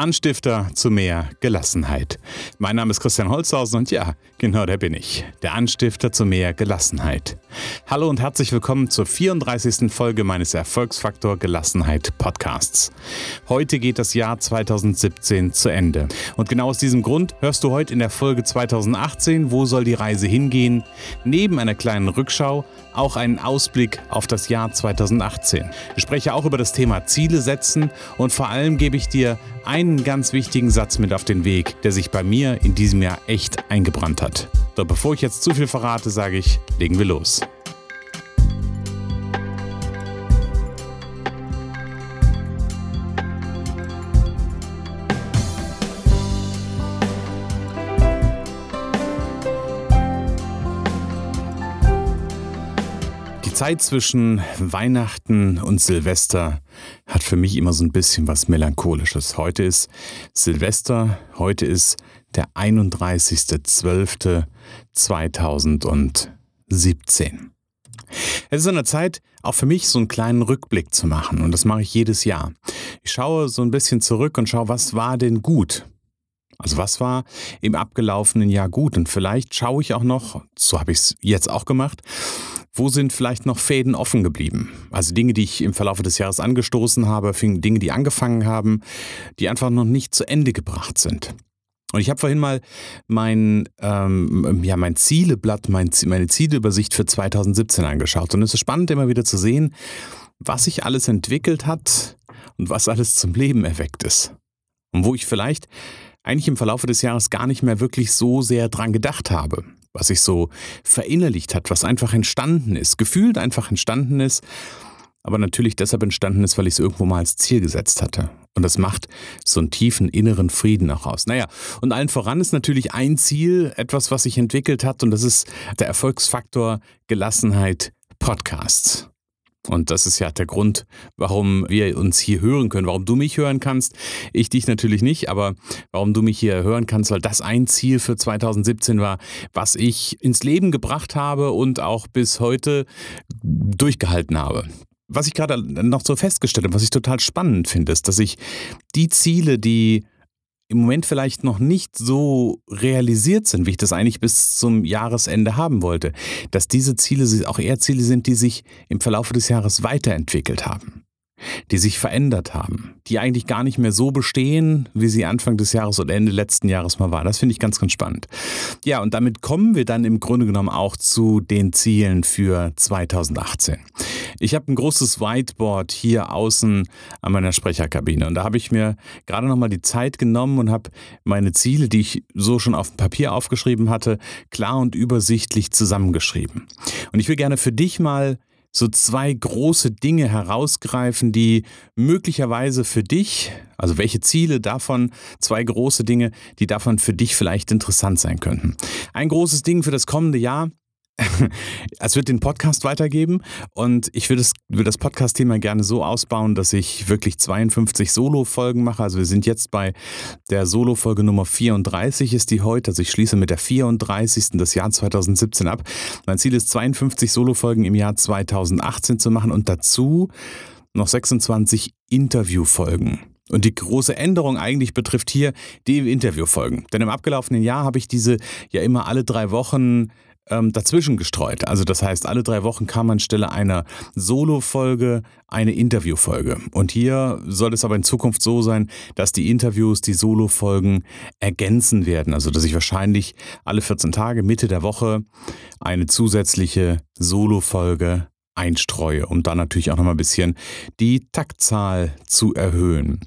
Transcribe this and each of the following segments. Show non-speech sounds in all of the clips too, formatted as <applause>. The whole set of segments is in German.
Anstifter zu mehr Gelassenheit. Mein Name ist Christian Holzhausen und ja, genau der bin ich. Der Anstifter zu mehr Gelassenheit. Hallo und herzlich willkommen zur 34. Folge meines Erfolgsfaktor Gelassenheit Podcasts. Heute geht das Jahr 2017 zu Ende. Und genau aus diesem Grund hörst du heute in der Folge 2018, wo soll die Reise hingehen, neben einer kleinen Rückschau auch einen Ausblick auf das Jahr 2018. Ich spreche auch über das Thema Ziele setzen und vor allem gebe ich dir einen ganz wichtigen Satz mit auf den Weg, der sich bei mir in diesem Jahr echt eingebrannt hat. Doch bevor ich jetzt zu viel verrate, sage ich, legen wir los. Zeit zwischen Weihnachten und Silvester hat für mich immer so ein bisschen was Melancholisches. Heute ist Silvester, heute ist der 31.12.2017. Es ist an der Zeit, auch für mich so einen kleinen Rückblick zu machen und das mache ich jedes Jahr. Ich schaue so ein bisschen zurück und schaue, was war denn gut? Also was war im abgelaufenen Jahr gut? Und vielleicht schaue ich auch noch, so habe ich es jetzt auch gemacht, wo sind vielleicht noch Fäden offen geblieben? Also Dinge, die ich im Verlauf des Jahres angestoßen habe, Dinge, die angefangen haben, die einfach noch nicht zu Ende gebracht sind. Und ich habe vorhin mal mein, ähm, ja, mein Zieleblatt, mein, meine Zieleübersicht für 2017 angeschaut. Und es ist spannend, immer wieder zu sehen, was sich alles entwickelt hat und was alles zum Leben erweckt ist. Und wo ich vielleicht eigentlich im Verlauf des Jahres gar nicht mehr wirklich so sehr dran gedacht habe was sich so verinnerlicht hat, was einfach entstanden ist, gefühlt einfach entstanden ist, aber natürlich deshalb entstanden ist, weil ich es irgendwo mal als Ziel gesetzt hatte. Und das macht so einen tiefen inneren Frieden auch aus. Naja, und allen voran ist natürlich ein Ziel, etwas, was sich entwickelt hat, und das ist der Erfolgsfaktor Gelassenheit Podcasts. Und das ist ja der Grund, warum wir uns hier hören können, warum du mich hören kannst. Ich dich natürlich nicht, aber warum du mich hier hören kannst, weil das ein Ziel für 2017 war, was ich ins Leben gebracht habe und auch bis heute durchgehalten habe. Was ich gerade noch so festgestellt habe, was ich total spannend finde, ist, dass ich die Ziele, die im Moment vielleicht noch nicht so realisiert sind, wie ich das eigentlich bis zum Jahresende haben wollte, dass diese Ziele auch eher Ziele sind, die sich im Verlauf des Jahres weiterentwickelt haben die sich verändert haben, die eigentlich gar nicht mehr so bestehen, wie sie Anfang des Jahres oder Ende letzten Jahres mal waren. Das finde ich ganz, ganz spannend. Ja, und damit kommen wir dann im Grunde genommen auch zu den Zielen für 2018. Ich habe ein großes Whiteboard hier außen an meiner Sprecherkabine und da habe ich mir gerade noch mal die Zeit genommen und habe meine Ziele, die ich so schon auf dem Papier aufgeschrieben hatte, klar und übersichtlich zusammengeschrieben. Und ich will gerne für dich mal so zwei große Dinge herausgreifen, die möglicherweise für dich, also welche Ziele davon, zwei große Dinge, die davon für dich vielleicht interessant sein könnten. Ein großes Ding für das kommende Jahr <laughs> es wird den Podcast weitergeben und ich würde das, will das Podcast-Thema gerne so ausbauen, dass ich wirklich 52 Solo-Folgen mache. Also wir sind jetzt bei der Solo-Folge Nummer 34 ist die heute. Also ich schließe mit der 34. des Jahr 2017 ab. Mein Ziel ist 52 Solo-Folgen im Jahr 2018 zu machen und dazu noch 26 Interview-Folgen. Und die große Änderung eigentlich betrifft hier die Interviewfolgen. Denn im abgelaufenen Jahr habe ich diese ja immer alle drei Wochen ähm, dazwischen gestreut. Also das heißt, alle drei Wochen kam anstelle einer Solo-Folge eine Interview-Folge. Und hier soll es aber in Zukunft so sein, dass die Interviews die Solo-Folgen ergänzen werden. Also dass ich wahrscheinlich alle 14 Tage, Mitte der Woche, eine zusätzliche Solo-Folge einstreue, um dann natürlich auch noch mal ein bisschen die Taktzahl zu erhöhen.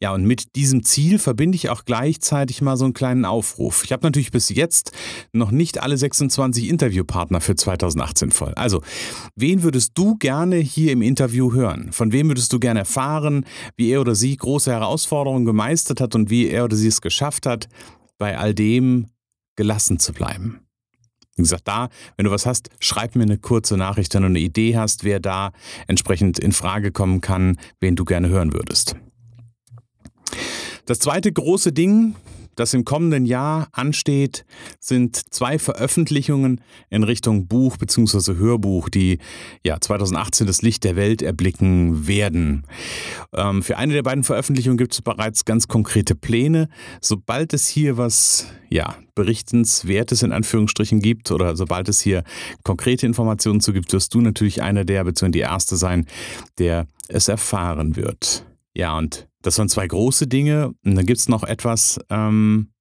Ja, und mit diesem Ziel verbinde ich auch gleichzeitig mal so einen kleinen Aufruf. Ich habe natürlich bis jetzt noch nicht alle 26 Interviewpartner für 2018 voll. Also, wen würdest du gerne hier im Interview hören? Von wem würdest du gerne erfahren, wie er oder sie große Herausforderungen gemeistert hat und wie er oder sie es geschafft hat, bei all dem gelassen zu bleiben? Wie gesagt, da, wenn du was hast, schreib mir eine kurze Nachricht, wenn du eine Idee hast, wer da entsprechend in Frage kommen kann, wen du gerne hören würdest. Das zweite große Ding, das im kommenden Jahr ansteht, sind zwei Veröffentlichungen in Richtung Buch bzw. Hörbuch, die ja 2018 das Licht der Welt erblicken werden. Ähm, für eine der beiden Veröffentlichungen gibt es bereits ganz konkrete Pläne. Sobald es hier was ja, berichtenswertes in Anführungsstrichen gibt oder sobald es hier konkrete Informationen zu gibt, wirst du natürlich einer der bzw. die erste sein, der es erfahren wird. Ja, und das waren zwei große Dinge. Und dann gibt es noch etwas, ähm,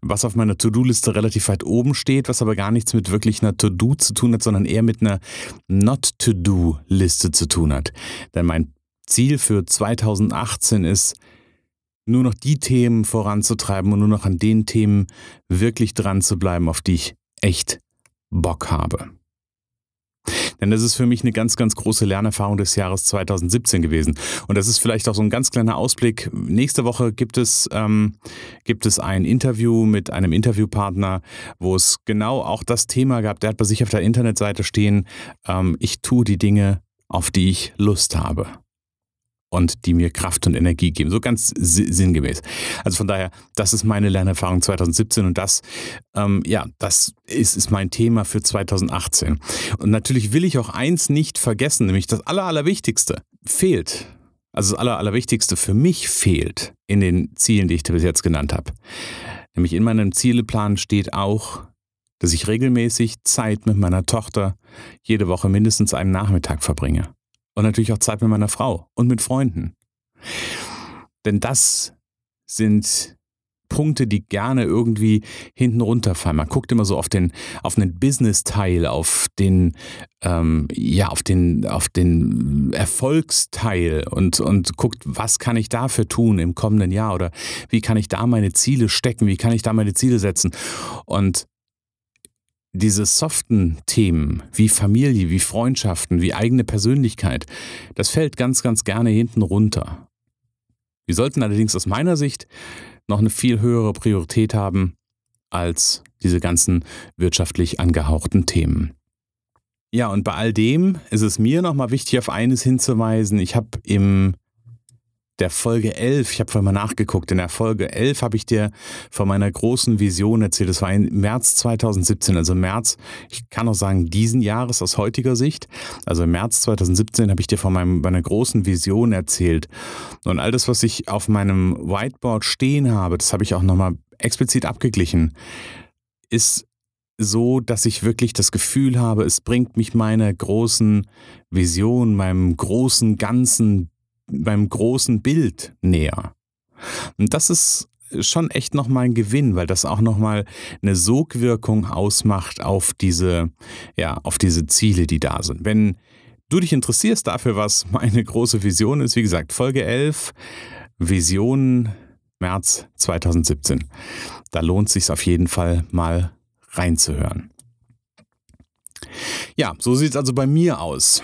was auf meiner To-Do-Liste relativ weit oben steht, was aber gar nichts mit wirklich einer To-Do zu tun hat, sondern eher mit einer Not-To-Do-Liste zu tun hat. Denn mein Ziel für 2018 ist, nur noch die Themen voranzutreiben und nur noch an den Themen wirklich dran zu bleiben, auf die ich echt Bock habe. Denn das ist für mich eine ganz, ganz große Lernerfahrung des Jahres 2017 gewesen. Und das ist vielleicht auch so ein ganz kleiner Ausblick. Nächste Woche gibt es, ähm, gibt es ein Interview mit einem Interviewpartner, wo es genau auch das Thema gab. Der hat bei sich auf der Internetseite stehen, ähm, ich tue die Dinge, auf die ich Lust habe und die mir Kraft und Energie geben. So ganz sinngemäß. Also von daher, das ist meine Lernerfahrung 2017 und das, ähm, ja, das ist, ist mein Thema für 2018. Und natürlich will ich auch eins nicht vergessen, nämlich das Aller, Allerwichtigste fehlt. Also das Aller, Allerwichtigste für mich fehlt in den Zielen, die ich bis jetzt genannt habe. Nämlich in meinem Zieleplan steht auch, dass ich regelmäßig Zeit mit meiner Tochter jede Woche mindestens einen Nachmittag verbringe. Und natürlich auch Zeit mit meiner Frau und mit Freunden. Denn das sind Punkte, die gerne irgendwie hinten runterfallen. Man guckt immer so auf den, auf den Business-Teil, auf den, ähm, ja, auf den, auf den Erfolgsteil und, und guckt, was kann ich dafür tun im kommenden Jahr oder wie kann ich da meine Ziele stecken, wie kann ich da meine Ziele setzen. Und diese soften Themen wie Familie, wie Freundschaften, wie eigene Persönlichkeit, das fällt ganz, ganz gerne hinten runter. Wir sollten allerdings aus meiner Sicht noch eine viel höhere Priorität haben als diese ganzen wirtschaftlich angehauchten Themen. Ja, und bei all dem ist es mir nochmal wichtig, auf eines hinzuweisen. Ich habe im der Folge 11, ich habe vorhin mal nachgeguckt, in der Folge 11 habe ich dir von meiner großen Vision erzählt. Das war im März 2017, also März, ich kann auch sagen, diesen Jahres aus heutiger Sicht. Also im März 2017 habe ich dir von meinem, meiner großen Vision erzählt. Und all das, was ich auf meinem Whiteboard stehen habe, das habe ich auch nochmal explizit abgeglichen, ist so, dass ich wirklich das Gefühl habe, es bringt mich meiner großen Vision, meinem großen ganzen beim großen Bild näher. Und das ist schon echt nochmal ein Gewinn, weil das auch nochmal eine Sogwirkung ausmacht auf diese, ja, auf diese Ziele, die da sind. Wenn du dich interessierst dafür, was meine große Vision ist, wie gesagt, Folge 11, Vision März 2017. Da lohnt sich auf jeden Fall mal reinzuhören. Ja, so sieht es also bei mir aus.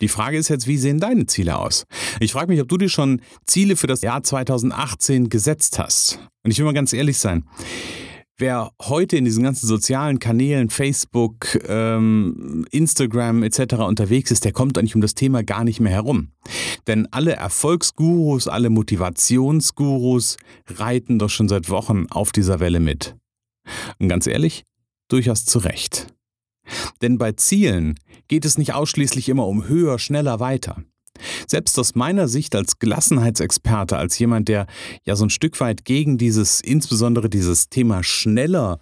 Die Frage ist jetzt, wie sehen deine Ziele aus? Ich frage mich, ob du dir schon Ziele für das Jahr 2018 gesetzt hast. Und ich will mal ganz ehrlich sein. Wer heute in diesen ganzen sozialen Kanälen, Facebook, ähm, Instagram etc. unterwegs ist, der kommt eigentlich um das Thema gar nicht mehr herum. Denn alle Erfolgsgurus, alle Motivationsgurus reiten doch schon seit Wochen auf dieser Welle mit. Und ganz ehrlich, durchaus zu Recht. Denn bei Zielen geht es nicht ausschließlich immer um höher, schneller, weiter. Selbst aus meiner Sicht als Gelassenheitsexperte, als jemand, der ja so ein Stück weit gegen dieses, insbesondere dieses Thema schneller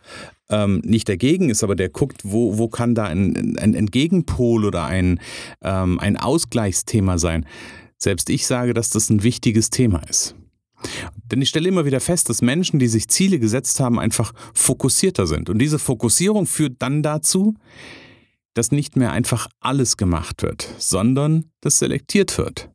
ähm, nicht dagegen ist, aber der guckt, wo, wo kann da ein, ein Entgegenpol oder ein, ähm, ein Ausgleichsthema sein. Selbst ich sage, dass das ein wichtiges Thema ist. Denn ich stelle immer wieder fest, dass Menschen, die sich Ziele gesetzt haben, einfach fokussierter sind. Und diese Fokussierung führt dann dazu, dass nicht mehr einfach alles gemacht wird, sondern dass selektiert wird.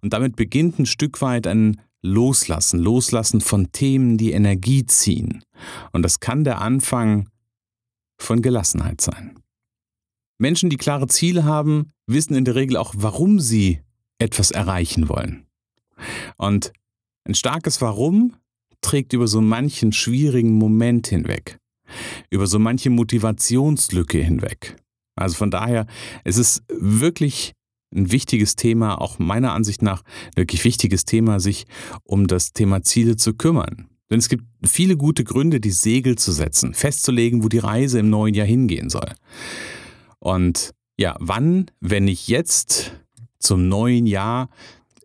Und damit beginnt ein Stück weit ein Loslassen, Loslassen von Themen, die Energie ziehen. Und das kann der Anfang von Gelassenheit sein. Menschen, die klare Ziele haben, wissen in der Regel auch, warum sie etwas erreichen wollen. Und ein starkes Warum trägt über so manchen schwierigen Moment hinweg, über so manche Motivationslücke hinweg. Also von daher, es ist wirklich ein wichtiges Thema, auch meiner Ansicht nach wirklich wichtiges Thema, sich um das Thema Ziele zu kümmern. Denn es gibt viele gute Gründe, die Segel zu setzen, festzulegen, wo die Reise im neuen Jahr hingehen soll. Und ja, wann, wenn nicht jetzt, zum neuen Jahr,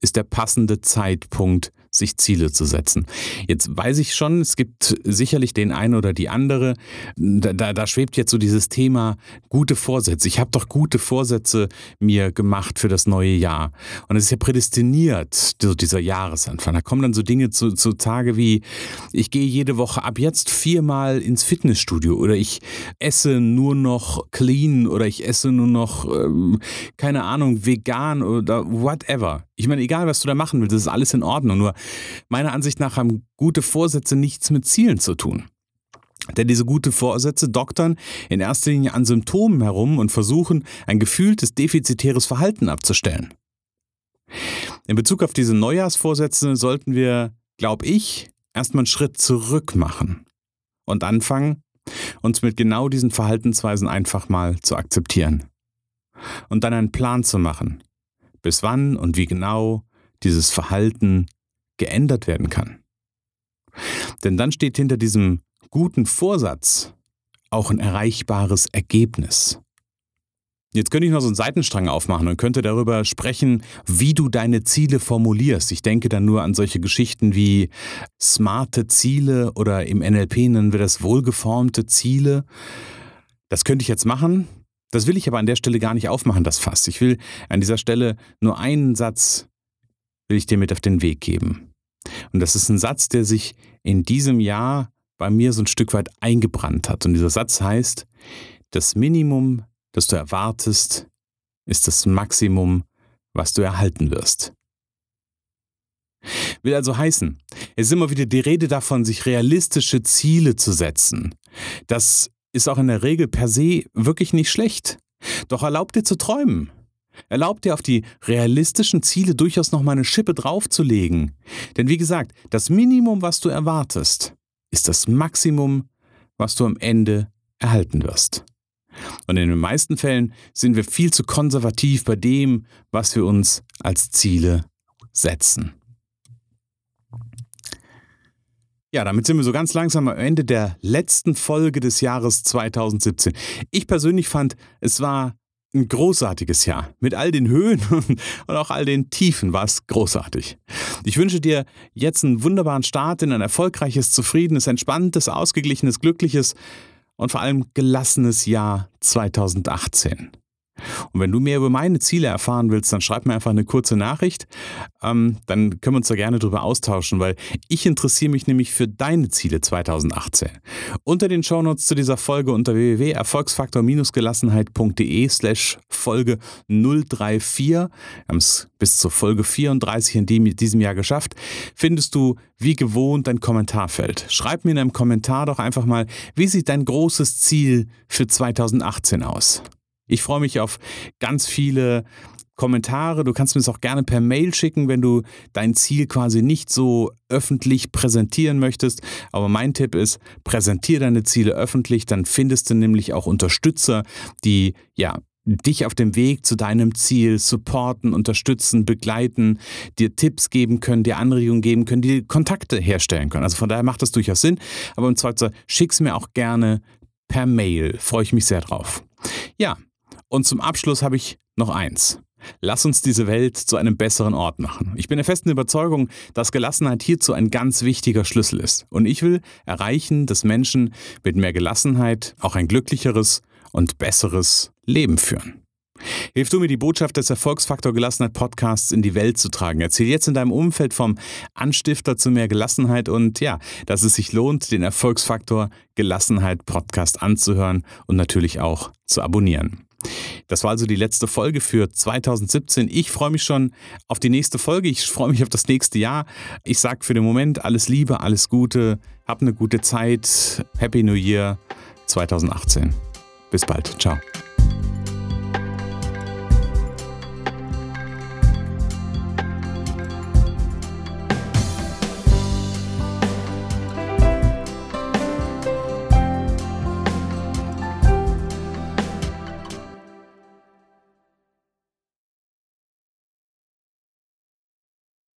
ist der passende Zeitpunkt, sich Ziele zu setzen. Jetzt weiß ich schon, es gibt sicherlich den einen oder die andere, da, da, da schwebt jetzt so dieses Thema gute Vorsätze. Ich habe doch gute Vorsätze mir gemacht für das neue Jahr. Und es ist ja prädestiniert, so dieser Jahresanfang. Da kommen dann so Dinge zu, zu Tage wie, ich gehe jede Woche ab jetzt viermal ins Fitnessstudio oder ich esse nur noch clean oder ich esse nur noch, ähm, keine Ahnung, vegan oder whatever. Ich meine, egal was du da machen willst, das ist alles in Ordnung. Nur meiner Ansicht nach haben gute Vorsätze nichts mit Zielen zu tun. Denn diese gute Vorsätze doktern in erster Linie an Symptomen herum und versuchen, ein gefühltes defizitäres Verhalten abzustellen. In Bezug auf diese Neujahrsvorsätze sollten wir, glaube ich, erstmal einen Schritt zurück machen und anfangen, uns mit genau diesen Verhaltensweisen einfach mal zu akzeptieren. Und dann einen Plan zu machen, bis wann und wie genau dieses Verhalten geändert werden kann. Denn dann steht hinter diesem guten Vorsatz auch ein erreichbares Ergebnis. Jetzt könnte ich noch so einen Seitenstrang aufmachen und könnte darüber sprechen, wie du deine Ziele formulierst. Ich denke dann nur an solche Geschichten wie smarte Ziele oder im NLP nennen wir das wohlgeformte Ziele. Das könnte ich jetzt machen, das will ich aber an der Stelle gar nicht aufmachen, das Fass. Ich will an dieser Stelle nur einen Satz will ich dir mit auf den Weg geben. Und das ist ein Satz, der sich in diesem Jahr bei mir so ein Stück weit eingebrannt hat. Und dieser Satz heißt, das Minimum, das du erwartest, ist das Maximum, was du erhalten wirst. Will also heißen, es ist immer wieder die Rede davon, sich realistische Ziele zu setzen. Das ist auch in der Regel per se wirklich nicht schlecht. Doch erlaub dir zu träumen. Erlaub dir auf die realistischen Ziele durchaus noch mal eine Schippe draufzulegen. Denn wie gesagt, das Minimum, was du erwartest, ist das Maximum, was du am Ende erhalten wirst. Und in den meisten Fällen sind wir viel zu konservativ bei dem, was wir uns als Ziele setzen. Ja, damit sind wir so ganz langsam am Ende der letzten Folge des Jahres 2017. Ich persönlich fand, es war ein großartiges Jahr. Mit all den Höhen <laughs> und auch all den Tiefen war es großartig. Ich wünsche dir jetzt einen wunderbaren Start in ein erfolgreiches, zufriedenes, entspanntes, ausgeglichenes, glückliches und vor allem gelassenes Jahr 2018. Und wenn du mehr über meine Ziele erfahren willst, dann schreib mir einfach eine kurze Nachricht. Ähm, dann können wir uns da gerne drüber austauschen, weil ich interessiere mich nämlich für deine Ziele 2018. Unter den Shownotes zu dieser Folge unter www.erfolgsfaktor-gelassenheit.de slash Folge 034, wir haben es bis zur Folge 34 in diesem Jahr geschafft, findest du wie gewohnt ein Kommentarfeld. Schreib mir in einem Kommentar doch einfach mal, wie sieht dein großes Ziel für 2018 aus? Ich freue mich auf ganz viele Kommentare. Du kannst mir es auch gerne per Mail schicken, wenn du dein Ziel quasi nicht so öffentlich präsentieren möchtest. Aber mein Tipp ist, präsentiere deine Ziele öffentlich, dann findest du nämlich auch Unterstützer, die ja dich auf dem Weg zu deinem Ziel supporten, unterstützen, begleiten, dir Tipps geben können, dir Anregungen geben können, die Kontakte herstellen können. Also von daher macht das durchaus Sinn. Aber im Zweifel schick's mir auch gerne per Mail. Freue ich mich sehr drauf. Ja, und zum Abschluss habe ich noch eins. Lass uns diese Welt zu einem besseren Ort machen. Ich bin der festen Überzeugung, dass Gelassenheit hierzu ein ganz wichtiger Schlüssel ist. Und ich will erreichen, dass Menschen mit mehr Gelassenheit auch ein glücklicheres und besseres Leben führen. Hilf du mir, die Botschaft des Erfolgsfaktor Gelassenheit Podcasts in die Welt zu tragen. Erzähl jetzt in deinem Umfeld vom Anstifter zu mehr Gelassenheit und ja, dass es sich lohnt, den Erfolgsfaktor Gelassenheit Podcast anzuhören und natürlich auch zu abonnieren. Das war also die letzte Folge für 2017. Ich freue mich schon auf die nächste Folge. Ich freue mich auf das nächste Jahr. Ich sage für den Moment alles Liebe, alles Gute. Hab eine gute Zeit. Happy New Year 2018. Bis bald. Ciao.